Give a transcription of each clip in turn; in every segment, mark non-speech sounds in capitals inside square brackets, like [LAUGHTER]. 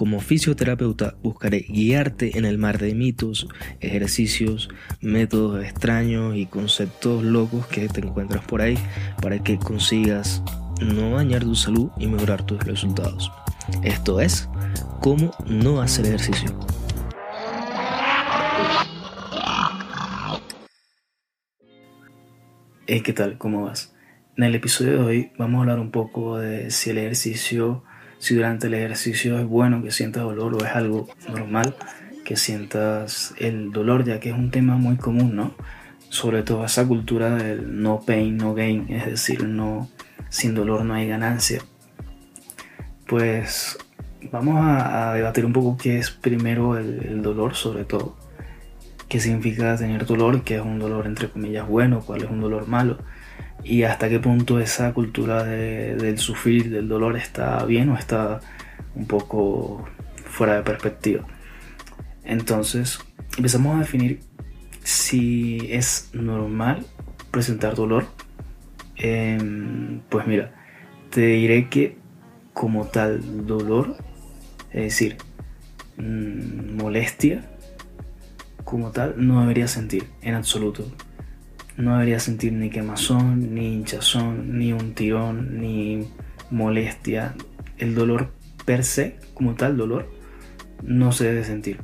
Como fisioterapeuta buscaré guiarte en el mar de mitos, ejercicios, métodos extraños y conceptos locos que te encuentras por ahí para que consigas no dañar tu salud y mejorar tus resultados. Esto es, cómo no hacer ejercicio. ¿qué tal? ¿Cómo vas? En el episodio de hoy vamos a hablar un poco de si el ejercicio si durante el ejercicio es bueno que sientas dolor o es algo normal que sientas el dolor, ya que es un tema muy común, ¿no? Sobre todo esa cultura del no pain, no gain, es decir, no, sin dolor no hay ganancia. Pues vamos a, debatir un poco qué es primero el, el dolor, sobre todo. ¿Qué significa tener dolor? ¿Qué es un dolor entre comillas bueno? ¿Cuál es un dolor malo? Y hasta qué punto esa cultura del sufrir, del dolor está bien o está un poco fuera de perspectiva. Entonces, empezamos a definir si es normal presentar dolor. Em, pues mira, te diré que como tal dolor, es decir, mm, molestia, como tal, no debería sentir en absoluto no debería sentir ni quemazón, ni hinchazón, ni un tirón, ni molestia. El dolor per se, como tal dolor, no se debe sentir.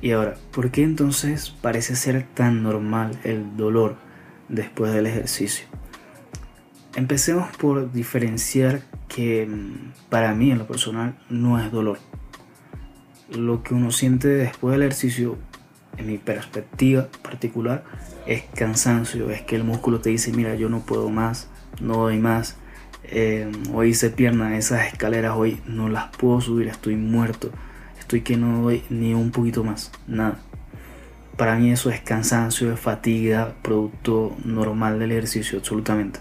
Y ahora, ¿por qué entonces parece ser tan normal el dolor después del ejercicio? Empecemos por diferenciar que mm, para mí en lo personal no es dolor. Lo que uno siente después del ejercicio en mi perspectiva particular, es cansancio, es que el músculo te dice, mira, yo no puedo más, no doy más, eh, hoy hice pierna, esas escaleras hoy no las puedo subir, estoy muerto, estoy que no doy ni un poquito más, nada. Para mí eso es cansancio, es fatiga, producto normal del ejercicio, absolutamente.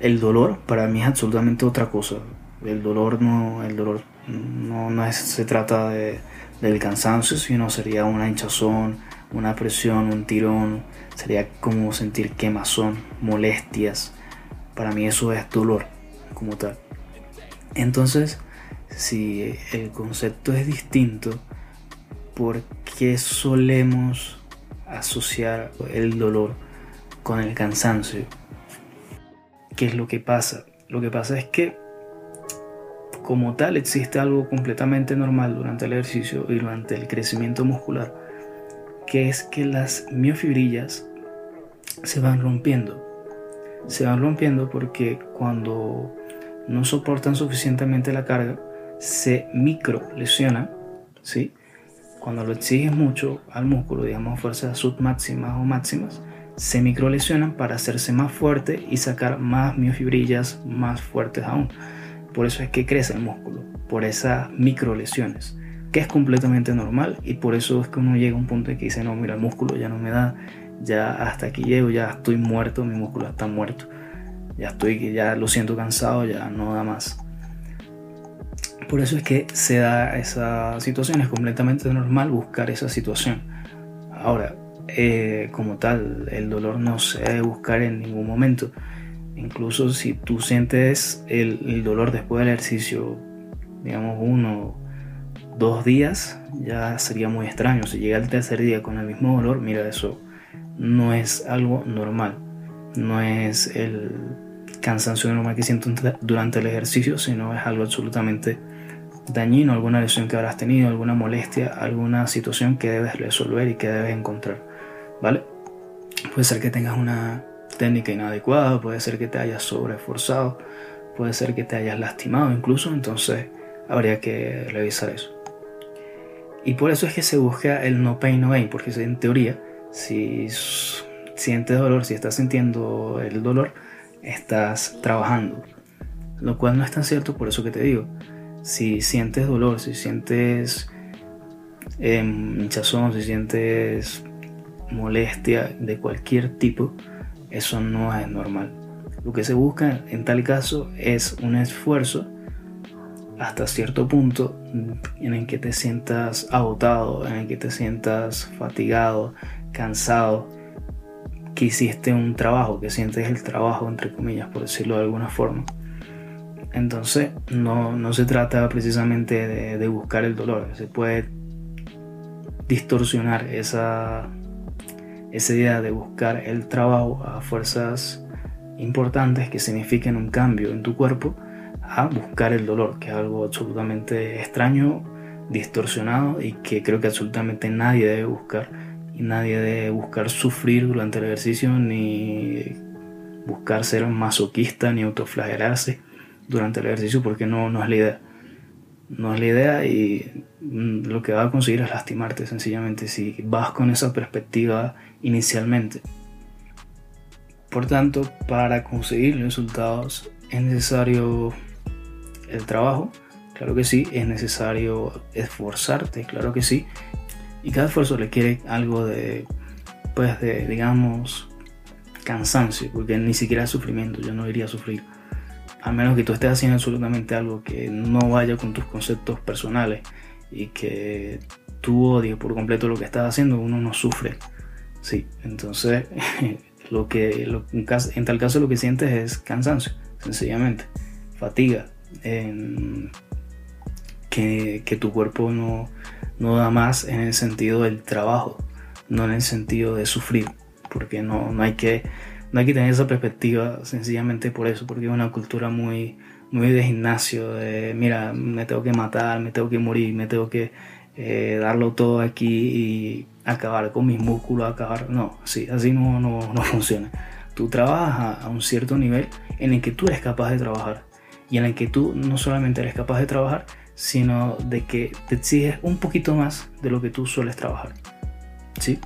El dolor para mí es absolutamente otra cosa. El dolor no, el dolor no, no es, se trata de, del cansancio, sino sería una hinchazón, una presión, un tirón, sería como sentir quemazón, molestias. Para mí eso es dolor como tal. Entonces, si el concepto es distinto, ¿por qué solemos asociar el dolor con el cansancio? ¿Qué es lo que pasa? Lo que pasa es que como tal existe algo completamente normal durante el ejercicio y durante el crecimiento muscular, que es que las miofibrillas se van rompiendo. Se van rompiendo porque cuando no soportan suficientemente la carga, se micro lesionan, ¿sí? Cuando lo exiges mucho al músculo, digamos fuerzas submáximas o máximas, se micro lesionan para hacerse más fuerte y sacar más miofibrillas más fuertes aún. Por eso es que crece el músculo, por esas micro lesiones, que es completamente normal y por eso es que uno llega a un punto en que dice, no, mira, el músculo ya no me da, ya hasta aquí llego, ya estoy muerto, mi músculo está muerto, ya estoy, ya lo siento cansado, ya no da más. Por eso es que se da esa situación, es completamente normal buscar esa situación. Ahora, eh, como tal, el dolor no se debe buscar en ningún momento. Incluso si tú sientes el, dolor después del ejercicio, digamos uno, dos días, ya sería muy extraño. Si llega el tercer día con el mismo dolor, mira, eso no es algo normal. No es el cansancio normal que siento durante el ejercicio, sino es algo absolutamente dañino, alguna lesión que habrás tenido, alguna molestia, alguna situación que debes resolver y que debes encontrar. ¿Vale? Puede ser que tengas una técnica inadecuada, puede ser que te hayas sobreesforzado, puede ser que te hayas lastimado incluso, entonces habría que revisar eso. Y por eso es que se busca el no pain no gain, porque en teoría, si sientes dolor, si estás sintiendo el dolor, estás trabajando. Lo cual no es tan cierto, por eso que te digo. Si sientes dolor, si sientes em, hinchazón, si sientes molestia de cualquier tipo, eso no es normal. Lo que se busca en tal caso es un esfuerzo hasta cierto punto en el que te sientas agotado, en el que te sientas fatigado, cansado, que hiciste un trabajo, que sientes el trabajo, entre comillas, por decirlo de alguna forma. Entonces, no, se trata precisamente de, de, buscar el dolor, se puede distorsionar esa, esa idea de buscar el trabajo a fuerzas importantes que signifiquen un cambio en tu cuerpo a buscar el dolor, que es algo absolutamente extraño, distorsionado y que creo que absolutamente nadie debe buscar. Y nadie debe buscar sufrir durante el ejercicio ni buscar ser masoquista ni autoflagelarse durante el ejercicio porque no, no es la idea. No es la idea y mm, lo que va a conseguir es lastimarte sencillamente si vas con esa perspectiva inicialmente. Por tanto, para conseguir resultados es necesario el trabajo, claro que sí, es necesario esforzarte, claro que sí, y cada esfuerzo requiere algo de, pues de, digamos, cansancio, porque ni siquiera es sufrimiento, yo no iría a sufrir, a menos que tú estés haciendo absolutamente algo que no vaya con tus conceptos personales y que tú odies por completo lo que estás haciendo, uno no sufre, sí, entonces [LAUGHS] lo que en tal caso lo que sientes es cansancio, sencillamente, fatiga, que, tu cuerpo no, no da más en el sentido del trabajo, no en el sentido de sufrir, porque no, no, hay, que, no hay que tener esa perspectiva sencillamente por eso, porque es una cultura muy, muy de gimnasio, de mira, me tengo que matar, me tengo que morir, me tengo que eh, darlo todo aquí y acabar con mis músculos, acabar, no, sí, así no, no, no funciona. Tú trabajas a un cierto nivel en el que tú eres capaz de trabajar y en el que tú no solamente eres capaz de trabajar, sino de que te exiges un poquito más de lo que tú sueles trabajar. ¿Sí?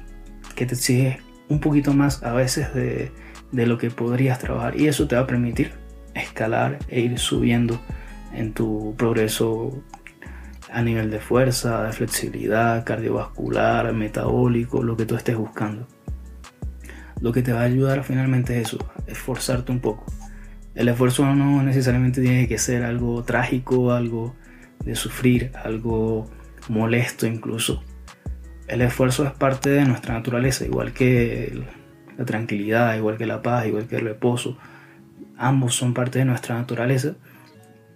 Que te exiges un poquito más a veces de, de lo que podrías trabajar y eso te va a permitir escalar e ir subiendo en tu progreso a nivel de fuerza, de flexibilidad, cardiovascular, metabólico, lo que tú estés buscando. Lo que te va a ayudar finalmente es eso, esforzarte un poco. El esfuerzo no necesariamente tiene que ser algo trágico, algo de sufrir, algo molesto incluso. El esfuerzo es parte de nuestra naturaleza, igual que la tranquilidad, igual que la paz, igual que el reposo. Ambos son parte de nuestra naturaleza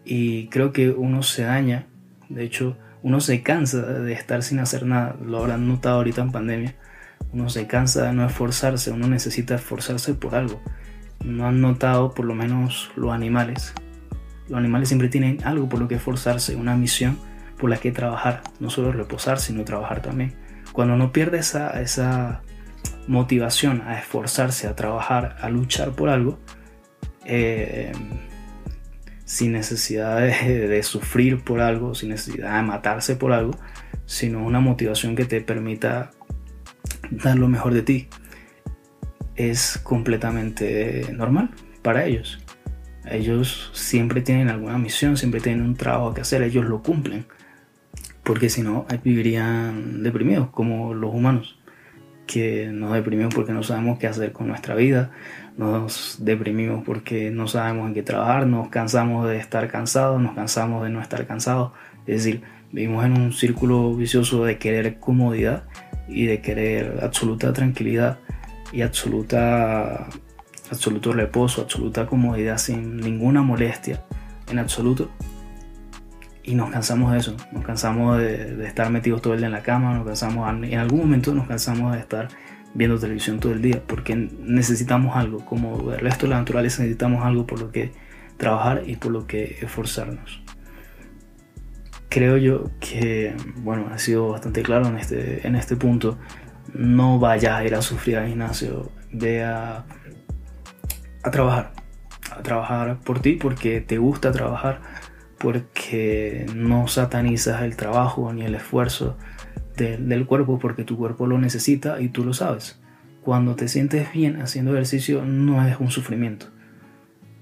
y creo que uno se daña, de hecho uno se cansa de estar sin hacer nada, lo habrán notado ahorita en pandemia, uno se cansa de no esforzarse, uno necesita esforzarse por algo no han notado, por lo menos los animales. Los animales siempre tienen algo por lo que esforzarse, una misión por la que trabajar, no solo reposar, sino trabajar también. Cuando uno pierde esa, esa motivación a esforzarse, a trabajar, a luchar por algo, eh, sin necesidad de, de, sufrir por algo, sin necesidad de matarse por algo, sino una motivación que te permita dar lo mejor de ti es completamente normal para ellos. Ellos siempre tienen alguna misión, siempre tienen un trabajo que hacer, ellos lo cumplen. Porque si no, vivirían deprimidos como los humanos, que nos deprimimos porque no sabemos qué hacer con nuestra vida, nos deprimimos porque no sabemos en qué trabajar, nos cansamos de estar cansados, nos cansamos de no estar cansados. Es decir, vivimos en un círculo vicioso de querer comodidad y de querer absoluta tranquilidad y absoluta, absoluto reposo, absoluta comodidad sin ninguna molestia en absoluto. Y nos cansamos de eso, nos cansamos de, estar metidos todo el día en la cama, nos cansamos, en algún momento nos cansamos de estar viendo televisión todo el día, porque necesitamos algo, como el resto de la naturaleza necesitamos algo por lo que trabajar y por lo que esforzarnos. Creo yo que, bueno, ha sido bastante claro en este, en este punto. No vayas a ir a sufrir al gimnasio, ve a, trabajar, a trabajar por ti porque te gusta trabajar, porque no satanizas el trabajo ni el esfuerzo del cuerpo porque tu cuerpo lo necesita y tú lo sabes. Cuando te sientes bien haciendo ejercicio no es un sufrimiento,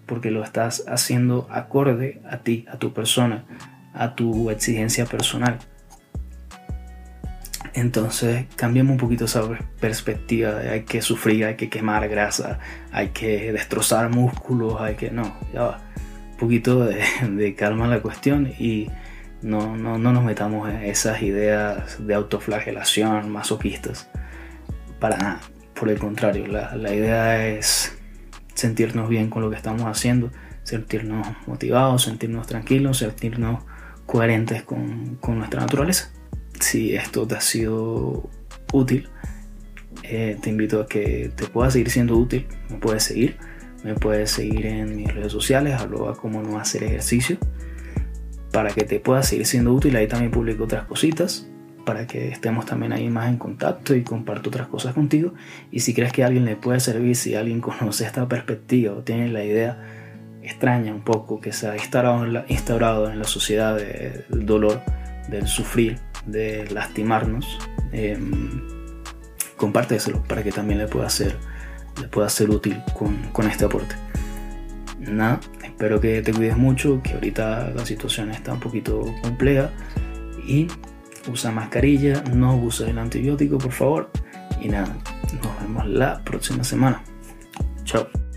porque lo estás haciendo acorde a ti, a tu persona, a tu exigencia personal. Entonces cambiemos un poquito esa perspectiva de hay que sufrir, hay que quemar grasa, hay que destrozar músculos, hay que... No, ya va. Poquito de, de calma en la cuestión y no, no, no, nos metamos en esas ideas de autoflagelación masoquistas. Para nada. Por el contrario, la, la idea es sentirnos bien con lo que estamos haciendo, sentirnos motivados, sentirnos tranquilos, sentirnos coherentes con, con nuestra naturaleza si esto te ha sido útil, eh, te invito a que te pueda seguir siendo útil. Me puedes seguir, me puedes seguir en mis redes sociales, arroba como no hacer ejercicio, para que te pueda seguir siendo útil. Ahí también publico otras cositas, para que estemos también ahí más en contacto y comparto otras cosas contigo. Y si crees que a alguien le puede servir, si alguien [LAUGHS] conoce esta perspectiva o tiene la idea extraña un poco que se ha instaurado en la, en la sociedad del dolor, del sufrir, de lastimarnos, eh, compárteselo para que también le pueda ser, le pueda ser útil con, con este aporte. Nada, espero que te cuides mucho, que ahorita la situación está un poquito compleja y usa mascarilla, no usa el antibiótico por favor y nada, nos vemos la próxima semana. Chao.